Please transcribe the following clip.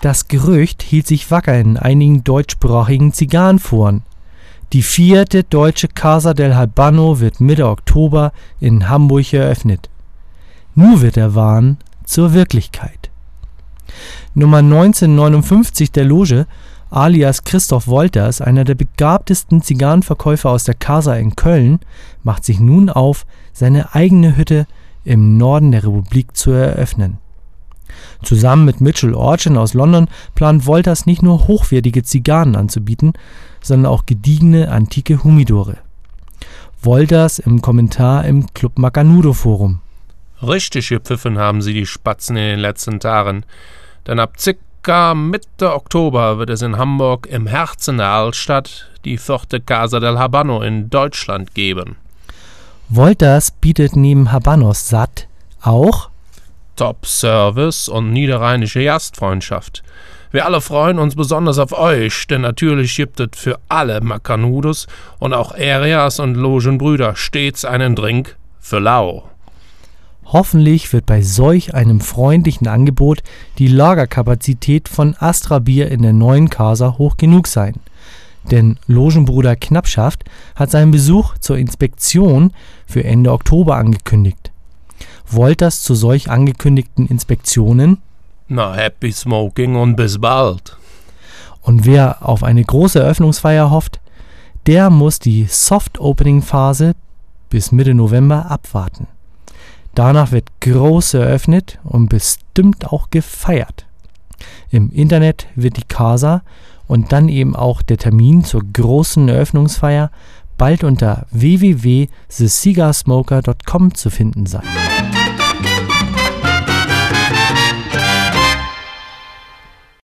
Das Gerücht hielt sich wacker in einigen deutschsprachigen Zigarrenforen. Die vierte deutsche Casa del Habano wird Mitte Oktober in Hamburg eröffnet. Nur wird der Wahn zur Wirklichkeit. Nummer 1959 der Loge, alias Christoph Wolters, einer der begabtesten Zigarrenverkäufer aus der Casa in Köln, macht sich nun auf, seine eigene Hütte im Norden der Republik zu eröffnen. Zusammen mit Mitchell Orchin aus London plant Wolters nicht nur hochwertige Zigarren anzubieten, sondern auch gediegene antike Humidore. Wolters im Kommentar im Club Macanudo Forum. Richtig gepfiffen haben sie die Spatzen in den letzten Tagen, denn ab circa Mitte Oktober wird es in Hamburg im Herzen der Altstadt die vierte Casa del Habano in Deutschland geben. Wolters bietet neben Habanos satt auch Top-Service und niederrheinische Gastfreundschaft. Wir alle freuen uns besonders auf euch, denn natürlich gibt es für alle Macanudos und auch Areas und Logenbrüder stets einen Drink für lau. Hoffentlich wird bei solch einem freundlichen Angebot die Lagerkapazität von Astra Bier in der neuen Casa hoch genug sein. Denn Logenbruder Knappschaft hat seinen Besuch zur Inspektion für Ende Oktober angekündigt. Wolters zu solch angekündigten Inspektionen? Na, happy smoking und bis bald. Und wer auf eine große Eröffnungsfeier hofft, der muss die Soft-Opening-Phase bis Mitte November abwarten. Danach wird groß eröffnet und bestimmt auch gefeiert. Im Internet wird die Casa und dann eben auch der Termin zur großen Eröffnungsfeier bald unter www.thecigarsmoker.com zu finden sein.